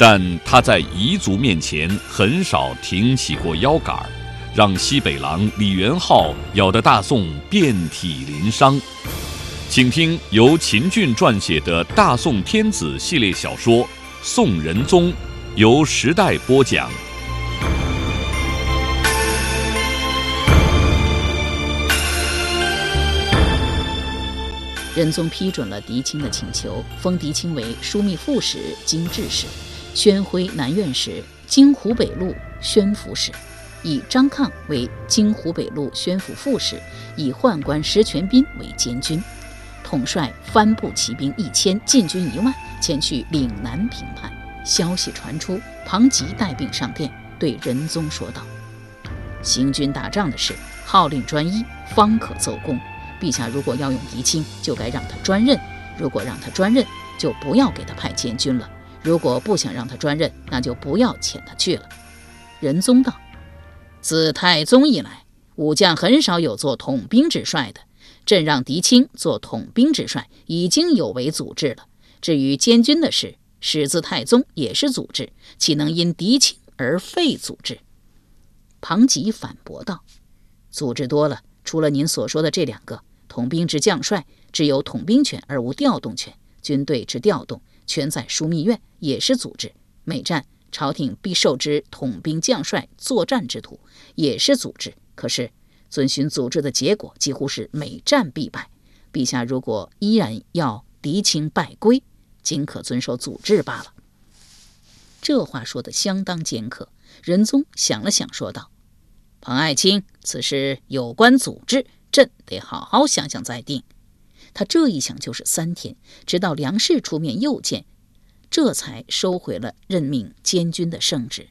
但他在彝族面前很少挺起过腰杆儿，让西北狼李元昊咬得大宋遍体鳞伤。请听由秦俊撰写的《大宋天子》系列小说《宋仁宗》，由时代播讲。仁宗批准了狄青的请求，封狄青为枢密副使、经制使，宣徽南院使、京湖北路宣抚使，以张抗为京湖北路宣抚副使，以宦官石全斌为监军，统帅番部骑兵一千，禁军一万，前去岭南平叛。消息传出，庞吉带兵上殿，对仁宗说道：“行军打仗的事，号令专一，方可奏功。”陛下如果要用狄青，就该让他专任；如果让他专任，就不要给他派监军了；如果不想让他专任，那就不要遣他去了。仁宗道：“自太宗以来，武将很少有做统兵之帅的。朕让狄青做统兵之帅，已经有违祖制了。至于监军的事，始自太宗也是祖制，岂能因狄青而废祖制？”庞吉反驳道：“祖制多了，除了您所说的这两个。”统兵之将帅只有统兵权而无调动权，军队之调动全在枢密院，也是组织。每战朝廷必授之统兵将帅作战之徒，也是组织。可是遵循组织的结果几乎是每战必败。陛下如果依然要敌情败归，仅可遵守组织罢了。这话说得相当尖刻。仁宗想了想，说道：“彭爱卿，此事有关组织。”朕得好好想想再定。他这一想就是三天，直到梁氏出面诱谏，这才收回了任命监军的圣旨，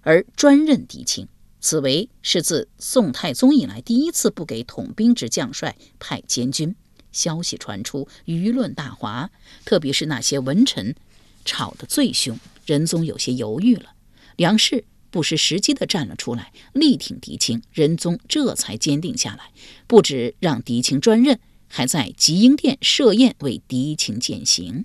而专任狄青。此为是自宋太宗以来第一次不给统兵之将帅派监军。消息传出，舆论大哗，特别是那些文臣吵得最凶。仁宗有些犹豫了。梁氏。不失时机地站了出来，力挺狄青，仁宗这才坚定下来，不止让狄青专任，还在吉英殿设宴为狄青饯行。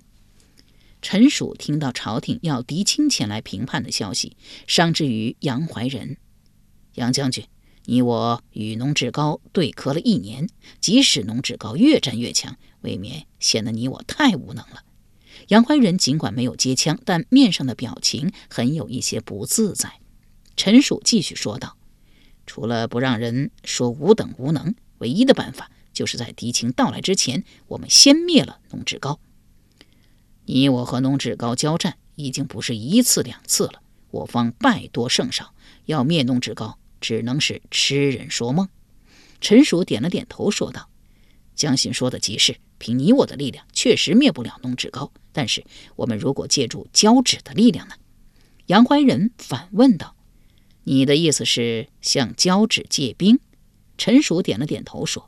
陈曙听到朝廷要狄青前来评判的消息，伤之于杨怀仁。杨将军，你我与农志高对磕了一年，即使农志高越战越强，未免显得你我太无能了。杨怀仁尽管没有接枪，但面上的表情很有一些不自在。陈曙继续说道：“除了不让人说吾等无能，唯一的办法就是在敌情到来之前，我们先灭了农志高。你我和农志高交战已经不是一次两次了，我方败多胜少，要灭农志高，只能是痴人说梦。”陈曙点了点头，说道：“江信说的极是，凭你我的力量，确实灭不了农志高。但是，我们如果借助交趾的力量呢？”杨怀仁反问道。你的意思是向交趾借兵？陈叔点了点头，说：“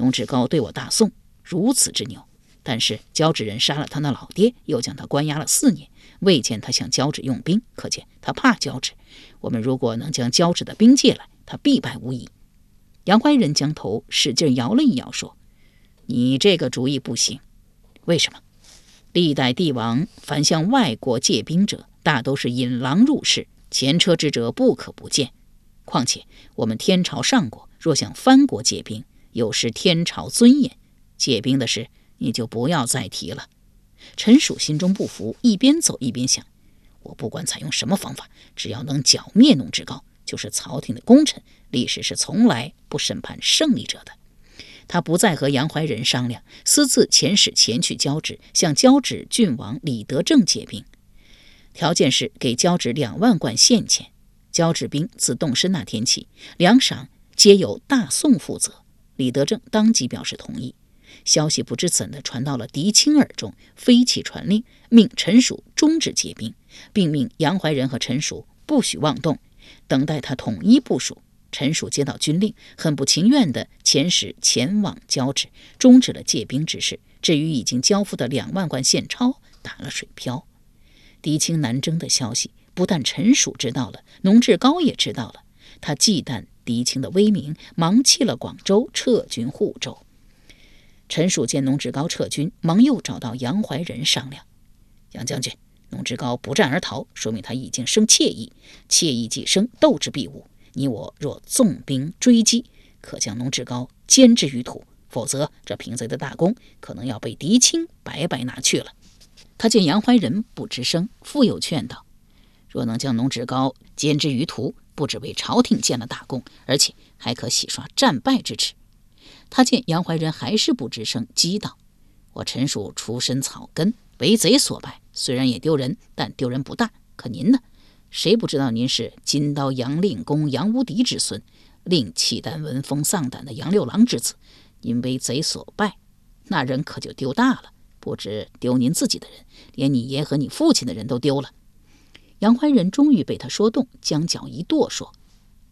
农志高对我大宋如此之牛，但是交趾人杀了他那老爹，又将他关押了四年，未见他向交趾用兵，可见他怕交趾。我们如果能将交趾的兵借来，他必败无疑。”杨怀仁将头使劲摇了一摇，说：“你这个主意不行。为什么？历代帝王凡向外国借兵者，大都是引狼入室。”前车之辙不可不见，况且我们天朝上国若向藩国借兵，有失天朝尊严。借兵的事你就不要再提了。陈曙心中不服，一边走一边想：我不管采用什么方法，只要能剿灭农志高，就是朝廷的功臣。历史是从来不审判胜利者的。他不再和杨怀仁商量，私自遣使前去交趾，向交趾郡王李德正借兵。条件是给交趾两万贯现钱，交趾兵自动身那天起，粮赏皆由大宋负责。李德正当即表示同意。消息不知怎的传到了狄青耳中，飞起传令，命陈蜀终止结兵，并命杨怀仁和陈蜀不许妄动，等待他统一部署。陈蜀接到军令，很不情愿地遣使前往交旨，终止了借兵之事。至于已经交付的两万贯现钞，打了水漂。狄青南征的消息，不但陈蜀知道了，农志高也知道了。他忌惮狄青的威名，忙弃了广州，撤军护州。陈曙见农志高撤军，忙又找到杨怀仁商量：“杨将军，农志高不战而逃，说明他已经生怯意，怯意既生，斗志必无。你我若纵兵追击，可将农志高歼之于土；否则，这平贼的大功可能要被狄青白白拿去了。”他见杨怀仁不吱声，复又劝道：“若能将农志高歼之于途，不只为朝廷建了大功，而且还可洗刷战败之耻。”他见杨怀仁还是不吱声，激道：“我陈蜀出身草根，为贼所败，虽然也丢人，但丢人不大。可您呢？谁不知道您是金刀杨令公杨无敌之孙，令契丹闻风丧胆的杨六郎之子？您为贼所败，那人可就丢大了。不止丢您自己的人，连你爷和你父亲的人都丢了。”杨怀仁终于被他说动，将脚一跺，说：“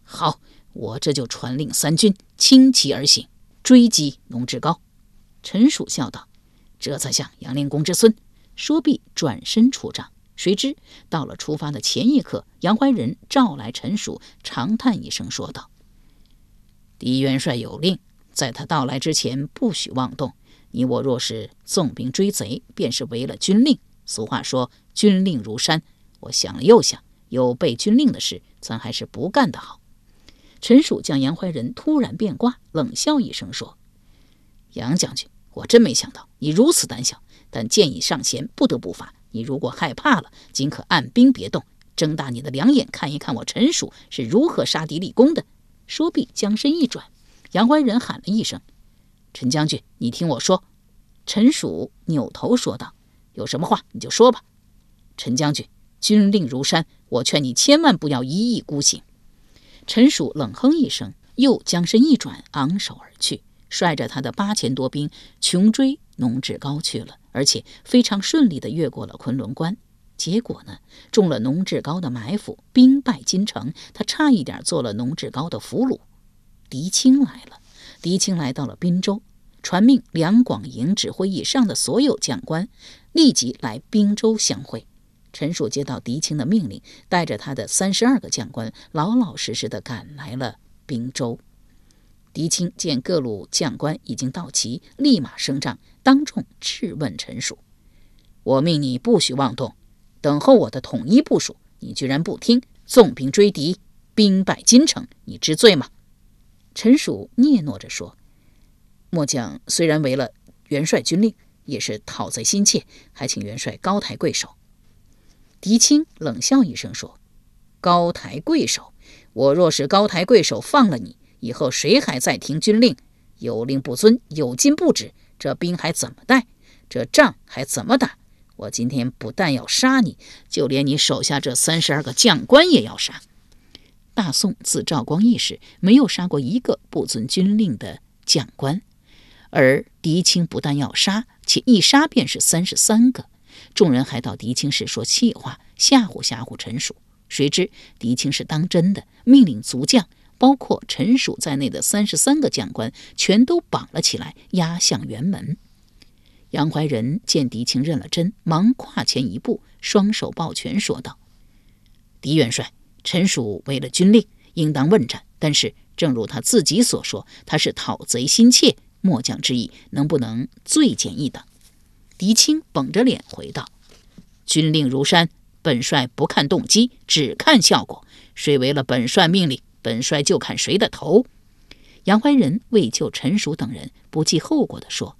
好，我这就传令三军，轻骑而行。”追击农志高，陈蜀笑道：“这才像杨令公之孙。”说毕，转身出帐。谁知到了出发的前一刻，杨怀仁召来陈蜀，长叹一声，说道：“狄元帅有令，在他到来之前，不许妄动。你我若是纵兵追贼，便是违了军令。俗话说，军令如山。我想了又想，有背军令的事，咱还是不干的好。”陈蜀将杨怀仁突然变卦，冷笑一声说：“杨将军，我真没想到你如此胆小。但建议上弦不得不发。你如果害怕了，尽可按兵别动，睁大你的两眼看一看我陈蜀是如何杀敌立功的。”说毕，将身一转，杨怀仁喊了一声：“陈将军，你听我说。”陈蜀扭头说道：“有什么话你就说吧。”陈将军，军令如山，我劝你千万不要一意孤行。陈曙冷哼一声，又将身一转，昂首而去，率着他的八千多兵穷追农志高去了，而且非常顺利地越过了昆仑关。结果呢，中了农志高的埋伏，兵败金城，他差一点做了农志高的俘虏。狄青来了，狄青来到了滨州，传命两广营指挥以上的所有将官立即来滨州相会。陈蜀接到狄青的命令，带着他的三十二个将官，老老实实的赶来了滨州。狄青见各路将官已经到齐，立马升帐，当众质问陈蜀：“我命你不许妄动，等候我的统一部署，你居然不听，纵兵追敌，兵败金城，你知罪吗？”陈蜀嗫嚅着说：“末将虽然违了元帅军令，也是讨贼心切，还请元帅高抬贵手。”狄青冷笑一声说：“高抬贵手，我若是高抬贵手放了你，以后谁还在听军令？有令不遵，有禁不止，这兵还怎么带？这仗还怎么打？我今天不但要杀你，就连你手下这三十二个将官也要杀。大宋自赵光义时，没有杀过一个不遵军令的将官，而狄青不但要杀，且一杀便是三十三个。”众人还到狄青时说气话，吓唬吓唬陈蜀。谁知狄青是当真的，命令族将，包括陈蜀在内的三十三个将官，全都绑了起来，押向辕门。杨怀仁见狄青认了真，忙跨前一步，双手抱拳说道：“狄元帅，陈蜀违了军令，应当问斩。但是，正如他自己所说，他是讨贼心切，末将之意，能不能罪减一等？”狄青绷着脸回道：“军令如山，本帅不看动机，只看效果。谁违了本帅命令，本帅就砍谁的头。”杨怀仁为救陈蜀等人，不计后果地说：“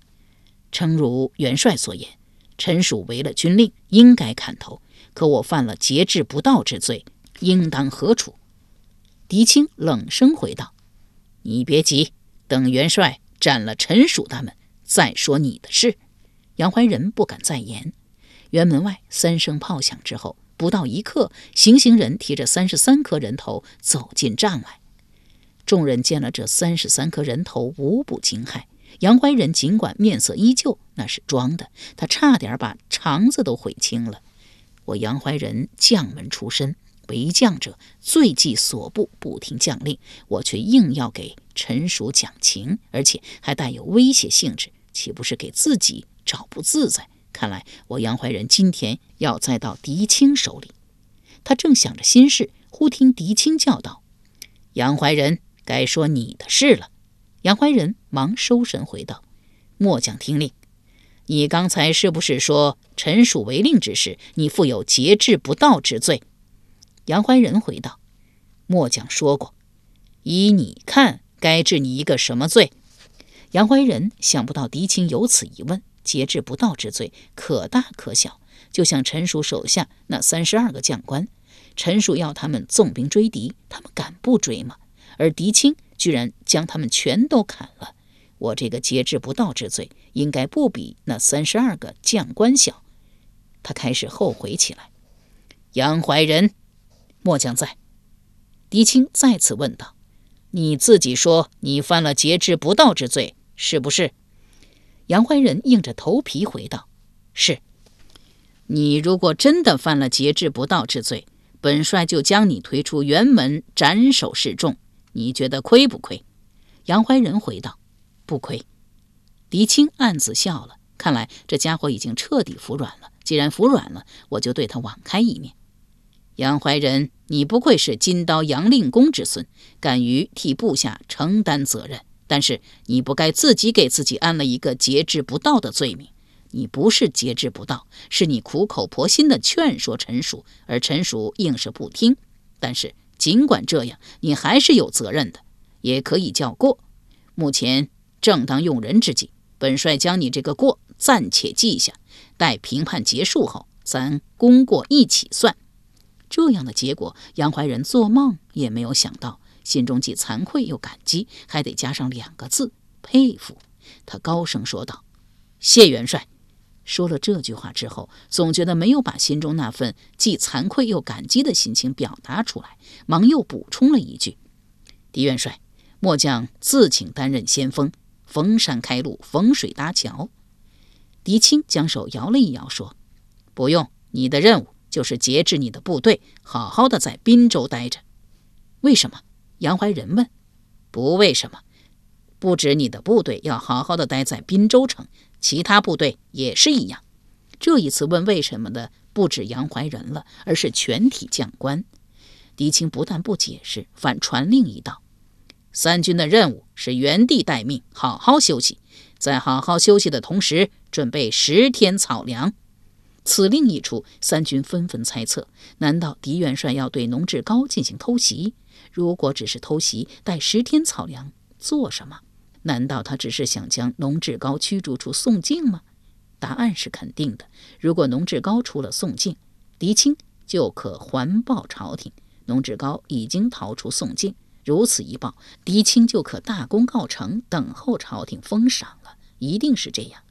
诚如元帅所言，陈蜀违了军令，应该砍头。可我犯了节制不道之罪，应当何处？”狄青冷声回道：“你别急，等元帅斩了陈蜀他们，再说你的事。”杨怀仁不敢再言。辕门外三声炮响之后，不到一刻，行刑人提着三十三颗人头走进帐外。众人见了这三十三颗人头，无不惊骇。杨怀仁尽管面色依旧，那是装的，他差点把肠子都悔青了。我杨怀仁将门出身，为将者最忌所部不听将令，我却硬要给陈叔讲情，而且还带有威胁性质，岂不是给自己找不自在？看来我杨怀仁今天要栽到狄青手里。他正想着心事，忽听狄青叫道：“杨怀仁，该说你的事了。”杨怀仁忙收神回道：“末将听令。你刚才是不是说臣属违令之事，你负有节制不道之罪？”杨怀仁回道：“末将说过。依你看，该治你一个什么罪？”杨怀仁想不到狄青有此一问。节制不道之罪，可大可小。就像陈叔手下那三十二个将官，陈叔要他们纵兵追敌，他们敢不追吗？而狄青居然将他们全都砍了。我这个节制不道之罪，应该不比那三十二个将官小。他开始后悔起来。杨怀仁，末将在。狄青再次问道：“你自己说你犯了节制不道之罪，是不是？”杨怀仁硬着头皮回道：“是。你如果真的犯了节制不道之罪，本帅就将你推出辕门斩首示众，你觉得亏不亏？”杨怀仁回道：“不亏。”狄青暗自笑了，看来这家伙已经彻底服软了。既然服软了，我就对他网开一面。杨怀仁，你不愧是金刀杨令公之孙，敢于替部下承担责任。但是你不该自己给自己安了一个节制不道的罪名。你不是节制不道，是你苦口婆心的劝说陈叔，而陈叔硬是不听。但是尽管这样，你还是有责任的，也可以叫过。目前正当用人之际，本帅将你这个过暂且记下，待评判结束后，咱功过一起算。这样的结果，杨怀仁做梦也没有想到。心中既惭愧又感激，还得加上两个字：佩服。他高声说道：“谢元帅。”说了这句话之后，总觉得没有把心中那份既惭愧又感激的心情表达出来，忙又补充了一句：“狄元帅，末将自请担任先锋，逢山开路，逢水搭桥。”狄青将手摇了一摇，说：“不用，你的任务就是节制你的部队，好好的在滨州待着。为什么？”杨怀仁问：“不为什么？不止你的部队要好好的待在滨州城，其他部队也是一样。”这一次问为什么的不止杨怀仁了，而是全体将官。狄青不但不解释，反传令一道：“三军的任务是原地待命，好好休息。在好好休息的同时，准备十天草粮。”此令一出，三军纷纷猜测：难道狄元帅要对农志高进行偷袭？如果只是偷袭，带十天草粮做什么？难道他只是想将农志高驱逐出宋境吗？答案是肯定的。如果农志高出了宋境，狄青就可环报朝廷，农志高已经逃出宋境。如此一报，狄青就可大功告成，等候朝廷封赏了。一定是这样。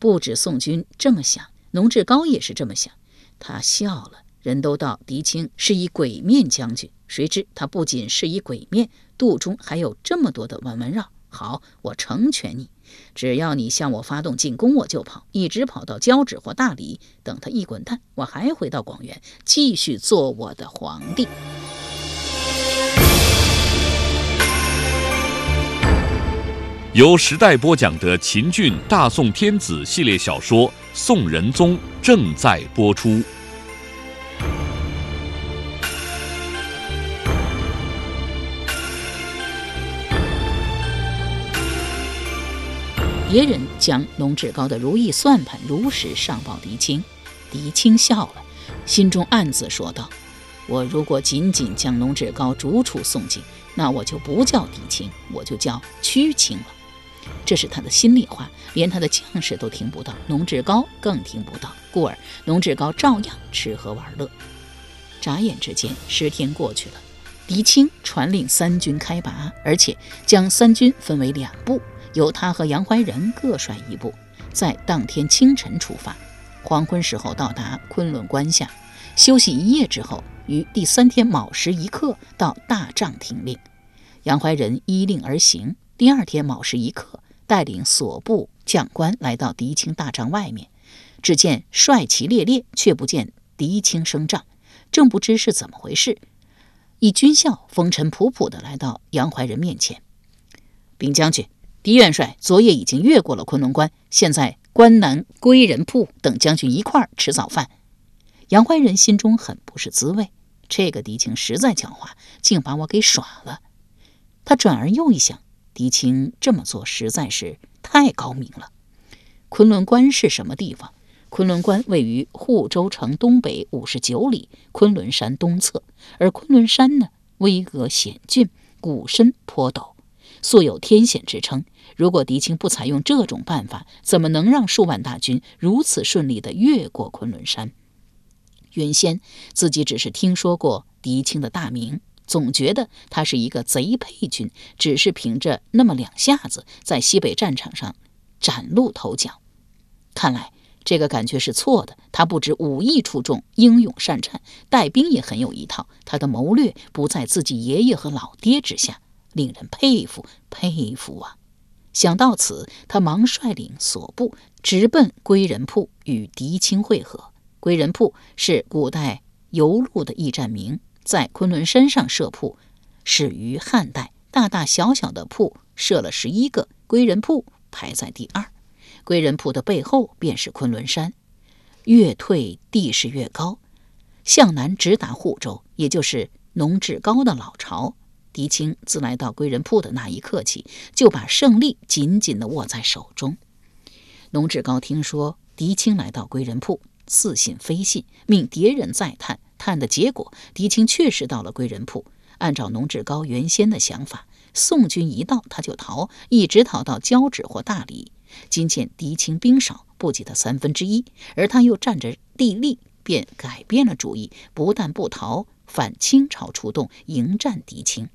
不止宋军这么想，农志高也是这么想。他笑了。人都道狄青是一鬼面将军，谁知他不仅是一鬼面，肚中还有这么多的弯弯绕。好，我成全你，只要你向我发动进攻，我就跑，一直跑到交趾或大理。等他一滚蛋，我还回到广元，继续做我的皇帝。由时代播讲的秦俊大宋天子系列小说《宋仁宗》正在播出。别人将龙志高的如意算盘如实上报狄青，狄青笑了，心中暗自说道：“我如果仅仅将龙志高逐出宋境，那我就不叫狄青，我就叫屈青了。”这是他的心里话，连他的将士都听不到，龙志高更听不到，故而龙志高照样吃喝玩乐。眨眼之间，十天过去了，狄青传令三军开拔，而且将三军分为两部。由他和杨怀仁各率一部，在当天清晨出发，黄昏时候到达昆仑关下，休息一夜之后，于第三天卯时一刻到大帐听令。杨怀仁依令而行。第二天卯时一刻带领所部将官来到狄青大帐外面，只见帅旗猎猎，却不见狄青升帐，正不知是怎么回事。一军校风尘仆仆地来到杨怀仁面前，禀将军，狄元帅昨夜已经越过了昆仑关，现在关南归仁铺等将军一块儿吃早饭。杨怀仁心中很不是滋味，这个狄青实在狡猾，竟把我给耍了。他转而又一想，狄青这么做实在是太高明了。昆仑关是什么地方？昆仑关位于护州城东北五十九里，昆仑山东侧。而昆仑山呢，巍峨险峻，谷深坡陡，素有天险之称。如果狄青不采用这种办法，怎么能让数万大军如此顺利地越过昆仑山？原先自己只是听说过狄青的大名，总觉得他是一个贼配军，只是凭着那么两下子，在西北战场上崭露头角。看来。这个感觉是错的。他不止武艺出众，英勇善战，带兵也很有一套。他的谋略不在自己爷爷和老爹之下，令人佩服佩服啊！想到此，他忙率领所部直奔归仁铺与狄青会合。归仁铺是古代游路的驿站名，在昆仑山上设铺，始于汉代。大大小小的铺设了十一个，归仁铺排在第二。归仁铺的背后便是昆仑山，越退地势越高，向南直达护州，也就是农志高的老巢。狄青自来到归仁铺的那一刻起，就把胜利紧紧地握在手中。农志高听说狄青来到归仁铺，似信非信，命敌人再探。探的结果，狄青确实到了归仁铺。按照农志高原先的想法，宋军一到他就逃，一直逃到交趾或大理。今见狄青兵少，不及他三分之一，而他又占着地利，便改变了主意，不但不逃，反倾巢出动迎战狄青。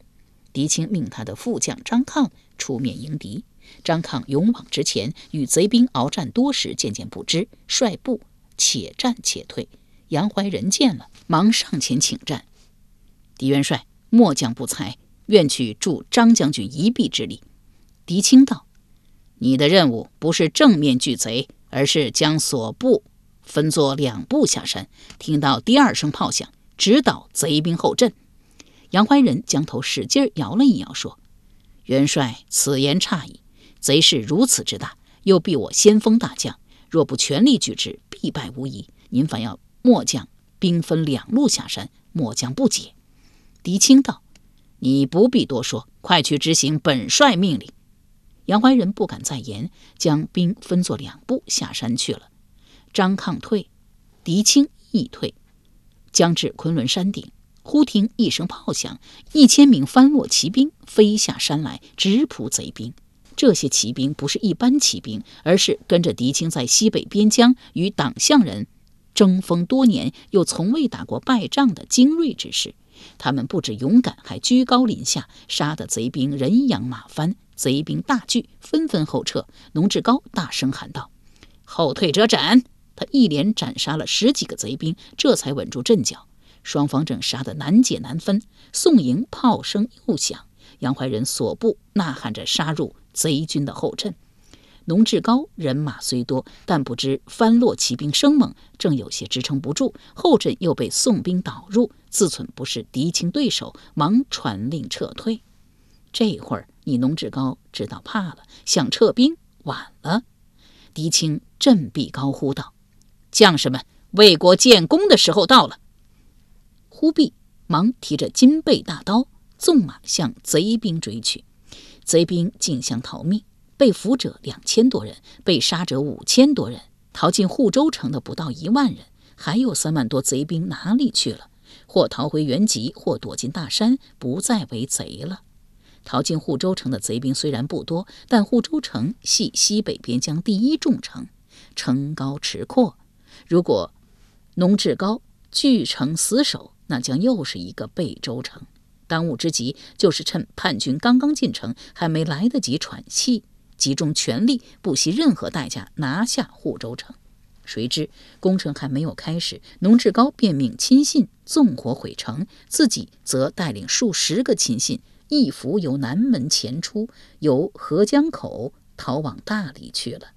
狄青命他的副将张抗出面迎敌。张抗勇往直前，与贼兵鏖战多时，渐渐不支，率部且战且退。杨怀仁见了，忙上前请战。狄元帅，末将不才，愿去助张将军一臂之力。狄青道。你的任务不是正面拒贼，而是将所部分作两部下山。听到第二声炮响，直捣贼兵后阵。杨怀仁将头使劲摇了一摇，说：“元帅此言差矣。贼势如此之大，又避我先锋大将，若不全力拒之，必败无疑。您反要末将兵分两路下山，末将不解。”狄青道：“你不必多说，快去执行本帅命令。”杨怀仁不敢再言，将兵分作两部下山去了。张抗退，狄青亦退，将至昆仑山顶，忽听一声炮响，一千名番落骑兵飞下山来，直扑贼兵。这些骑兵不是一般骑兵，而是跟着狄青在西北边疆与党项人争锋多年，又从未打过败仗的精锐之士。他们不止勇敢，还居高临下，杀得贼兵人仰马翻。贼兵大惧，纷纷后撤。农志高大声喊道：“后退者斩！”他一连斩杀了十几个贼兵，这才稳住阵脚。双方正杀得难解难分，宋营炮声又响，杨怀仁所部呐喊着杀入贼军的后阵。农志高人马虽多，但不知番落骑兵生猛，正有些支撑不住，后阵又被宋兵导入，自忖不是敌情对手，忙传令撤退。这会儿。你农志高知道怕了，想撤兵，晚了。狄青振臂高呼道：“将士们，为国建功的时候到了！”忽必忙提着金背大刀，纵马向贼兵追去。贼兵竞相逃命，被俘者两千多人，被杀者五千多人。逃进护州城的不到一万人，还有三万多贼兵哪里去了？或逃回原籍，或躲进大山，不再为贼了。逃进护州城的贼兵虽然不多，但护州城系西北边疆第一重城，城高池阔。如果农志高据城死守，那将又是一个背州城。当务之急就是趁叛军刚刚进城，还没来得及喘气，集中全力，不惜任何代价拿下护州城。谁知工程还没有开始，农志高便命亲信纵火毁城，自己则带领数十个亲信。一伏由南门前出，由河江口逃往大理去了。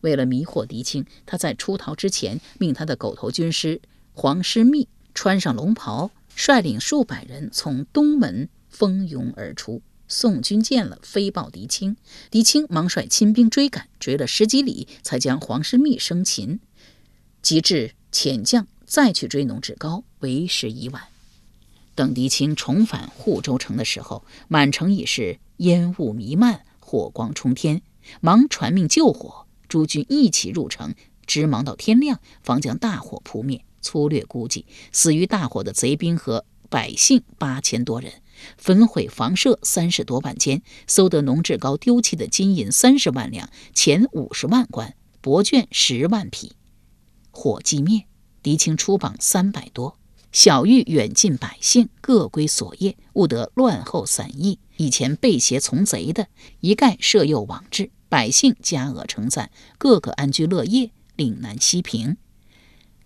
为了迷惑狄青，他在出逃之前，命他的狗头军师黄师密穿上龙袍，率领数百人从东门蜂拥而出。宋军见了，飞报狄青，狄青忙率亲兵追赶，追了十几里，才将黄师密生擒。及至遣将再去追农志高，为时已晚。等狄青重返护州城的时候，满城已是烟雾弥漫，火光冲天，忙传命救火。诸军一起入城，直忙到天亮，方将大火扑灭。粗略估计，死于大火的贼兵和百姓八千多人，焚毁房舍三十多万间，搜得农志高丢弃的金银三十万两，钱五十万贯，帛卷十万匹。火既灭，狄青出榜三百多。小玉远近百姓各归所业，务得乱后散逸。以前背邪从贼的，一概赦宥往治；百姓加额称赞，个个安居乐业，岭南西平。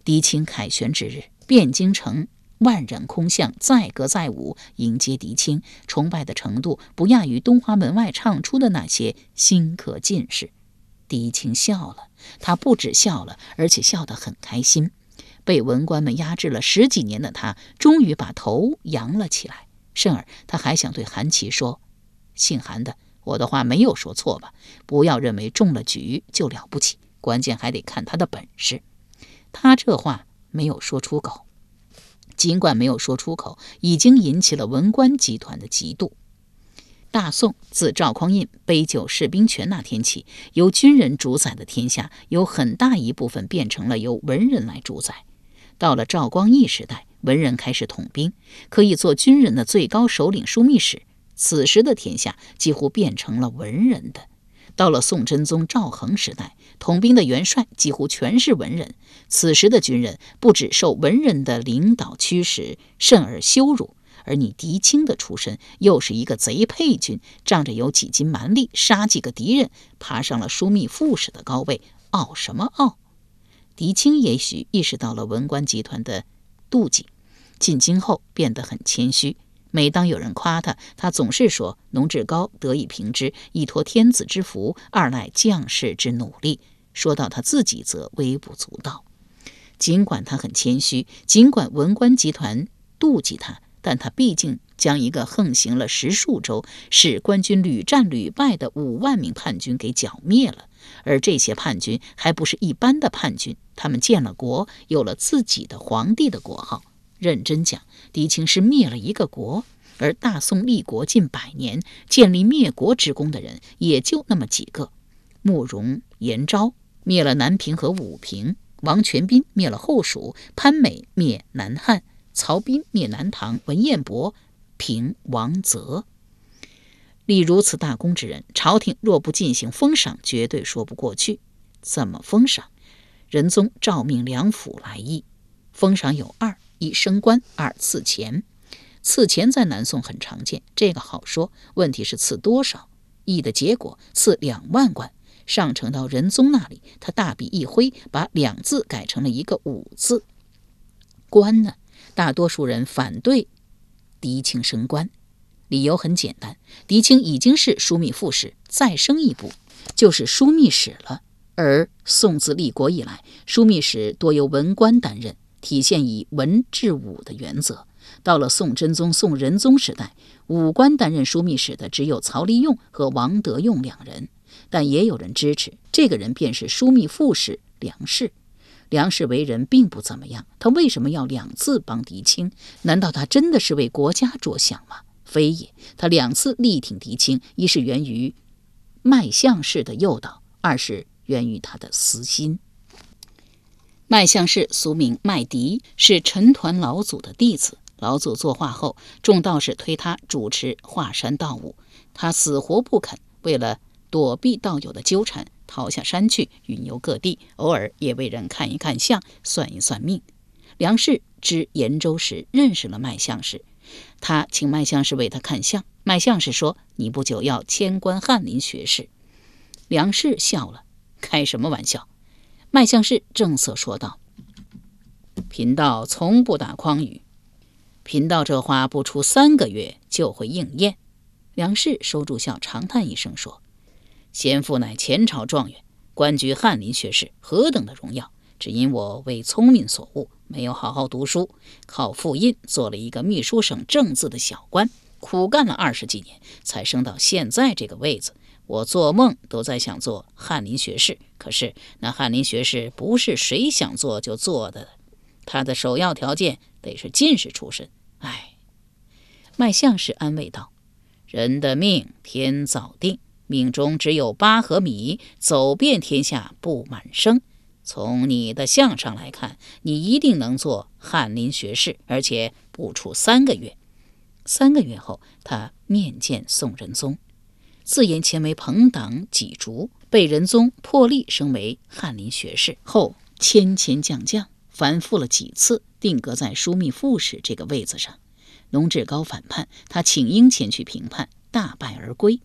狄青凯旋之日，汴京城万人空巷，载歌载舞迎接狄青，崇拜的程度不亚于东华门外唱出的那些新科进士。狄青笑了，他不止笑了，而且笑得很开心。被文官们压制了十几年的他，终于把头扬了起来。甚而，他还想对韩琦说：“姓韩的，我的话没有说错吧？不要认为中了举就了不起，关键还得看他的本事。”他这话没有说出口，尽管没有说出口，已经引起了文官集团的嫉妒。大宋自赵匡胤杯酒释兵权那天起，由军人主宰的天下，有很大一部分变成了由文人来主宰。到了赵光义时代，文人开始统兵，可以做军人的最高首领枢密使。此时的天下几乎变成了文人的。到了宋真宗赵恒时代，统兵的元帅几乎全是文人。此时的军人不止受文人的领导驱使，甚而羞辱。而你狄青的出身又是一个贼配军，仗着有几斤蛮力，杀几个敌人，爬上了枢密副使的高位，傲什么傲？狄青也许意识到了文官集团的妒忌，进京后变得很谦虚。每当有人夸他，他总是说：“农志高得以平之，一托天子之福，二赖将士之努力。”说到他自己，则微不足道。尽管他很谦虚，尽管文官集团妒忌他，但他毕竟将一个横行了十数州、使官军屡战屡败的五万名叛军给剿灭了。而这些叛军还不是一般的叛军，他们建了国，有了自己的皇帝的国号。认真讲，狄青是灭了一个国，而大宋立国近百年，建立灭国之功的人也就那么几个：慕容延昭灭了南平和武平，王全斌灭了后蜀，潘美灭南汉，曹彬灭南唐，文彦博平王泽。立如此大功之人，朝廷若不进行封赏，绝对说不过去。怎么封赏？仁宗诏命两府来议。封赏有二：一升官，二赐钱。赐钱在南宋很常见，这个好说。问题是赐多少？议的结果，赐两万贯。上呈到仁宗那里，他大笔一挥，把两字改成了一个五字。官呢？大多数人反对狄青升官。理由很简单，狄青已经是枢密副使，再升一步就是枢密使了。而宋自立国以来，枢密使多由文官担任，体现以文治武的原则。到了宋真宗、宋仁宗时代，武官担任枢密使的只有曹利用和王德用两人，但也有人支持这个人便是枢密副使梁氏。梁氏为人并不怎么样，他为什么要两次帮狄青？难道他真的是为国家着想吗？非也，他两次力挺狄青，一是源于麦相氏的诱导，二是源于他的私心。麦相氏俗名麦迪，是陈抟老祖的弟子。老祖作画后，众道士推他主持华山道务，他死活不肯。为了躲避道友的纠缠，逃下山去，云游各地，偶尔也为人看一看相，算一算命。梁氏知延州时认识了麦相氏。他请麦相氏为他看相，麦相氏说：“你不久要迁官翰林学士。”梁氏笑了：“开什么玩笑？”麦相士正色说道：“贫道从不打诳语，贫道这话不出三个月就会应验。”梁氏收住笑，长叹一声说：“先父乃前朝状元，官居翰林学士，何等的荣耀！只因我为聪明所误，没有好好读书，靠复印做了一个秘书省正字的小官，苦干了二十几年，才升到现在这个位子。我做梦都在想做翰林学士，可是那翰林学士不是谁想做就做的，他的首要条件得是进士出身。唉，脉相士安慰道：“人的命天早定，命中只有八和米，走遍天下不满生。”从你的相上来看，你一定能做翰林学士，而且不出三个月。三个月后，他面见宋仁宗，自言前为朋党己逐，被仁宗破例升为翰林学士，后迁迁降降，反复了几次，定格在枢密副使这个位子上。龙志高反叛，他请缨前去平叛，大败而归。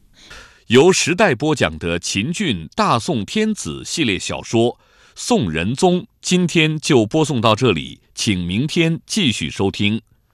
由时代播讲的秦俊《大宋天子》系列小说。宋仁宗今天就播送到这里，请明天继续收听。